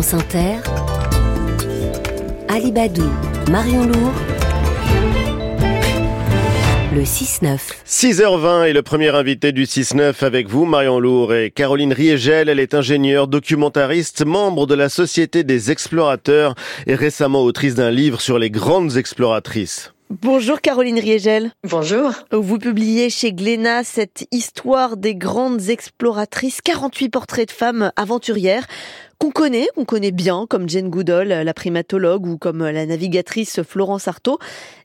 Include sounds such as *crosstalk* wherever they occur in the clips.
France Inter, Alibadou, Marion Lourd, le 6-9. 6h20 est le premier invité du 6-9 avec vous, Marion Lourd et Caroline Riegel. Elle est ingénieure, documentariste, membre de la Société des explorateurs et récemment autrice d'un livre sur les grandes exploratrices. Bonjour Caroline Riegel. Bonjour. Vous publiez chez Glénat cette histoire des grandes exploratrices, 48 portraits de femmes aventurières qu'on connaît, qu'on connaît bien, comme Jane Goodall, la primatologue, ou comme la navigatrice Florence Artaud,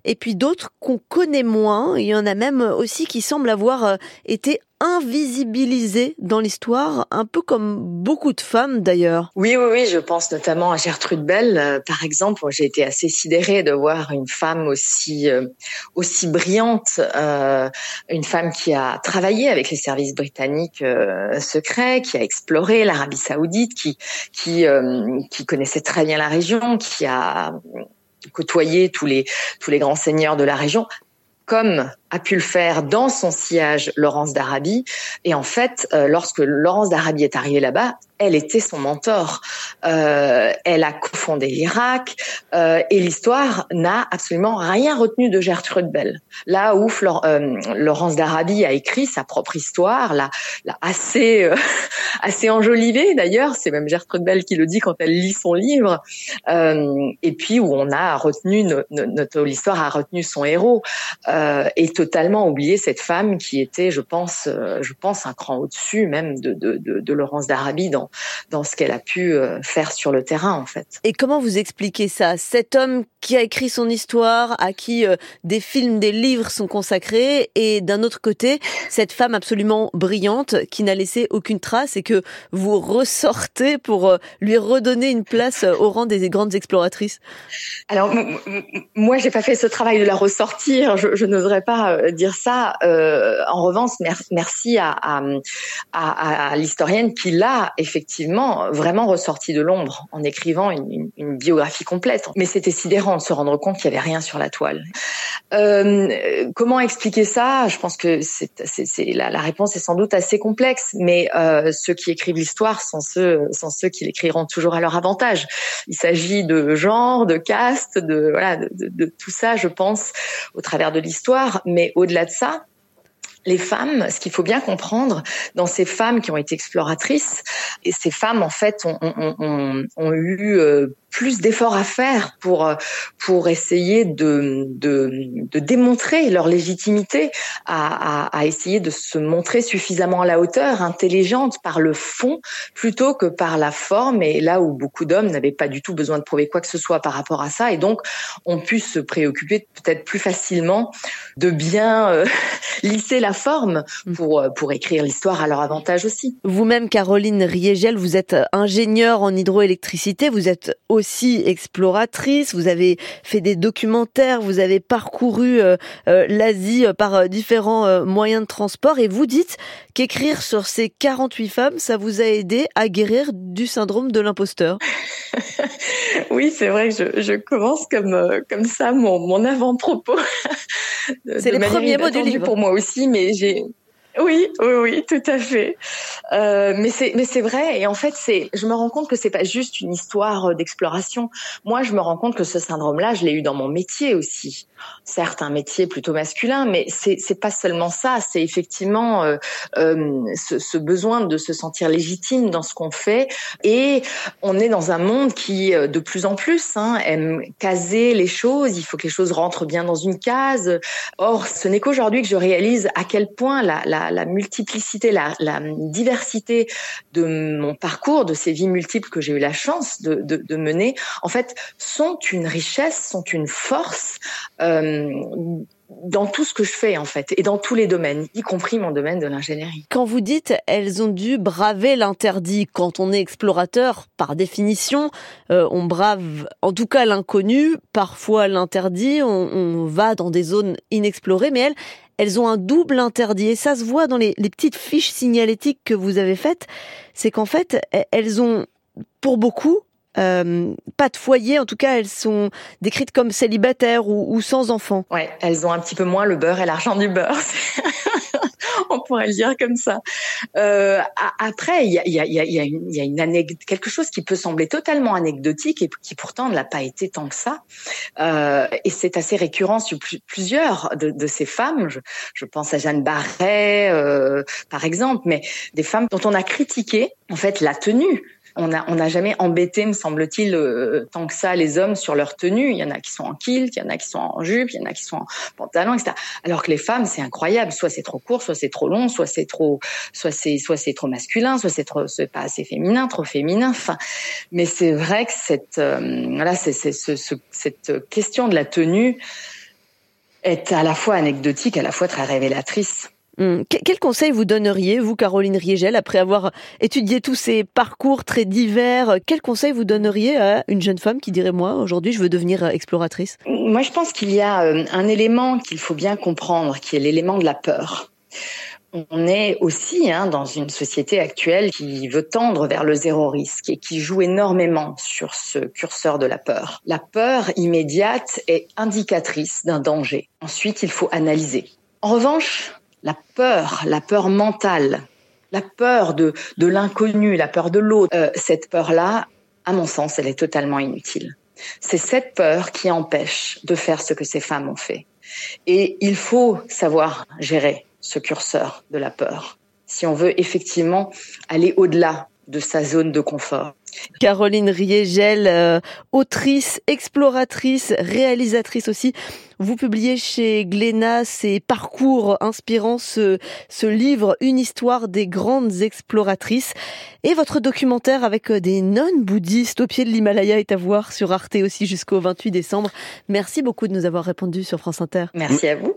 et puis d'autres qu'on connaît moins. Il y en a même aussi qui semblent avoir euh, été invisibilisées dans l'histoire, un peu comme beaucoup de femmes d'ailleurs. Oui, oui, oui, je pense notamment à Gertrude Bell, euh, par exemple. J'ai été assez sidérée de voir une femme aussi euh, aussi brillante, une femme qui a travaillé avec les services britanniques secrets, qui a exploré l'Arabie Saoudite, qui qui, qui connaissait très bien la région, qui a côtoyé tous les tous les grands seigneurs de la région, comme a pu le faire dans son sillage Laurence d'Arabie. Et en fait, euh, lorsque Laurence d'Arabie est arrivée là-bas, elle était son mentor. Euh, elle a cofondé l'Irak euh, et l'histoire n'a absolument rien retenu de Gertrude Bell. Là où euh, Laurence d'Arabie a écrit sa propre histoire, l'a, assez euh, *laughs* assez enjolivée d'ailleurs. C'est même Gertrude Bell qui le dit quand elle lit son livre. et puis où on a retenu notre l'histoire a retenu son héros et totalement oublié cette femme qui était, je pense, je pense un cran au-dessus même de, de, Laurence d'Arabie dans dans, ce qu'elle a pu euh, faire sur le terrain en fait. Et comment vous expliquez ça? Cet homme qui a écrit son histoire, à qui euh, des films, des livres sont consacrés, et d'un autre côté, cette femme absolument brillante qui n'a laissé aucune trace et que vous ressortez pour euh, lui redonner une place au rang des grandes exploratrices. Alors moi, j'ai pas fait ce travail de la ressortir. Je, je n'oserais pas dire ça. en revanche, merci à, l'historienne qui l'a effectivement vraiment ressorti de l'ombre en écrivant une, biographie complète. Mais c'était sidérant de se rendre compte qu'il n'y avait rien sur la toile. Euh, comment expliquer ça? Je pense que c'est, c'est, la, la, réponse est sans doute assez complexe, mais euh, ceux qui écrivent l'histoire sont ceux, sont ceux qui l'écriront toujours à leur avantage. Il s'agit de genre, de caste, de voilà, de tout ça, je pense, au travers de l'histoire. Mais au-delà de ça, les femmes, ce qu'il faut bien comprendre dans ces femmes qui ont été exploratrices, et ces femmes en fait ont, eu euh, plus d'efforts à faire pour pour essayer de de, de démontrer leur légitimité, à, à, à, essayer de se montrer suffisamment à la hauteur, intelligente par le fond plutôt que par la forme. Et là où beaucoup d'hommes n'avaient pas du tout besoin de prouver quoi que ce soit par rapport à ça, et donc ont pu se préoccuper peut-être plus facilement de bien euh, *laughs* lisser la forme pour pour écrire l'histoire à leur avantage aussi. Vous-même, Caroline Riegel, vous êtes ingénieure en hydroélectricité, vous êtes aussi exploratrice, vous avez fait des documentaires, vous avez parcouru euh, euh, l'Asie euh, par différents moyens de transport et vous dites qu'écrire sur ces 48 femmes, ça vous a aidé à guérir du syndrome de l'imposteur. *laughs* oui, c'est vrai que je, je, commence comme comme ça mon, mon avant-propos. *laughs* c'est les premiers mots du livre. Pour moi aussi, mais j'ai oui, oui, oui, tout à fait. Euh, mais c'est, mais c'est vrai. Et en fait, c'est, je me rends compte que c'est pas juste une histoire euh, d'exploration. Moi, je me rends compte que ce syndrome-là, je l'ai eu dans mon métier aussi. Certes, un métier plutôt masculin, mais c'est, c'est pas seulement ça. C'est effectivement euh, euh, ce, ce, besoin de se sentir légitime dans ce qu'on fait. Et on est dans un monde qui, euh, de plus en plus, hein, aime caser les choses. Il faut que les choses rentrent bien dans une case. Or, ce n'est qu'aujourd'hui que je réalise à quel point la, la la, multiplicité, la, diversité de mon parcours, de ces vies multiples que j'ai eu la chance de, mener, en fait, sont une richesse, sont une force. Euh, dans tout ce que je fais en fait et dans tous les domaines, y compris mon domaine de l'ingénierie. Quand vous dites elles ont dû braver l'interdit, quand on est explorateur, par définition, euh, on brave en tout cas l'inconnu, parfois l'interdit, on, on, va dans des zones inexplorées, mais elles, elles ont un double interdit et ça se voit dans les, les petites fiches signalétiques que vous avez faites, c'est qu'en fait elles ont pour beaucoup euh, pas de foyer, en tout cas elles sont décrites comme célibataires ou, ou sans enfants. Ouais, elles ont un petit peu moins le beurre et l'argent du beurre. *laughs* *laughs* on pourrait le dire comme ça. Euh, après, il y a, y, a, y, a y a une anecdote, quelque chose qui peut sembler totalement anecdotique et qui pourtant ne l'a pas été tant que ça. Euh, et c'est assez récurrent sur plusieurs de, de, ces femmes. Je, je, pense à Jeanne Barret, euh, par exemple, mais des femmes dont on a critiqué en fait la tenue on n'a on a jamais embêté, me semble-t-il, euh, tant que ça les hommes sur leur tenue. Il y en a qui sont en kilt, il y en a qui sont en jupe, il y en a qui sont en pantalon, etc. Alors que les femmes, c'est incroyable. Soit c'est trop court, soit c'est trop long, soit c'est trop, soit c'est, soit c'est trop masculin, soit c'est trop, c'est pas assez féminin, trop féminin. Enfin, mais c'est vrai que cette, euh, voilà, c'est, c'est ce, cette question de la tenue est à la fois anecdotique, à la fois très révélatrice. Hmm. Quel conseil vous donneriez, vous, Caroline Riegel, après avoir étudié tous ces parcours très divers Quel conseil vous donneriez à une jeune femme qui dirait, moi, aujourd'hui, je veux devenir exploratrice? Moi, je pense qu'il y a euh, un élément qu'il faut bien comprendre, qui est l'élément de la peur. On est aussi hein, dans une société actuelle qui veut tendre vers le zéro risque et qui joue énormément sur ce curseur de la peur. La peur immédiate est indicatrice d'un danger. Ensuite, il faut analyser. En revanche, la peur, la peur mentale, la peur de, de l'inconnu, la peur de l'autre, euh, cette peur-là, à mon sens, elle est totalement inutile. C'est cette peur qui empêche de faire ce que ces femmes ont fait. Et il faut savoir gérer ce curseur de la peur si on veut effectivement aller au-delà de sa zone de confort. Caroline Riegel, euh, autrice, exploratrice, réalisatrice aussi. Vous publiez chez Glénat ces parcours inspirants, ce, ce livre, Une histoire des grandes exploratrices. Et votre documentaire avec euh, des nonnes bouddhistes au pied de l'Himalaya est à voir sur Arte aussi jusqu'au 28 décembre. Merci beaucoup de nous avoir répondu sur France Inter. Merci à vous.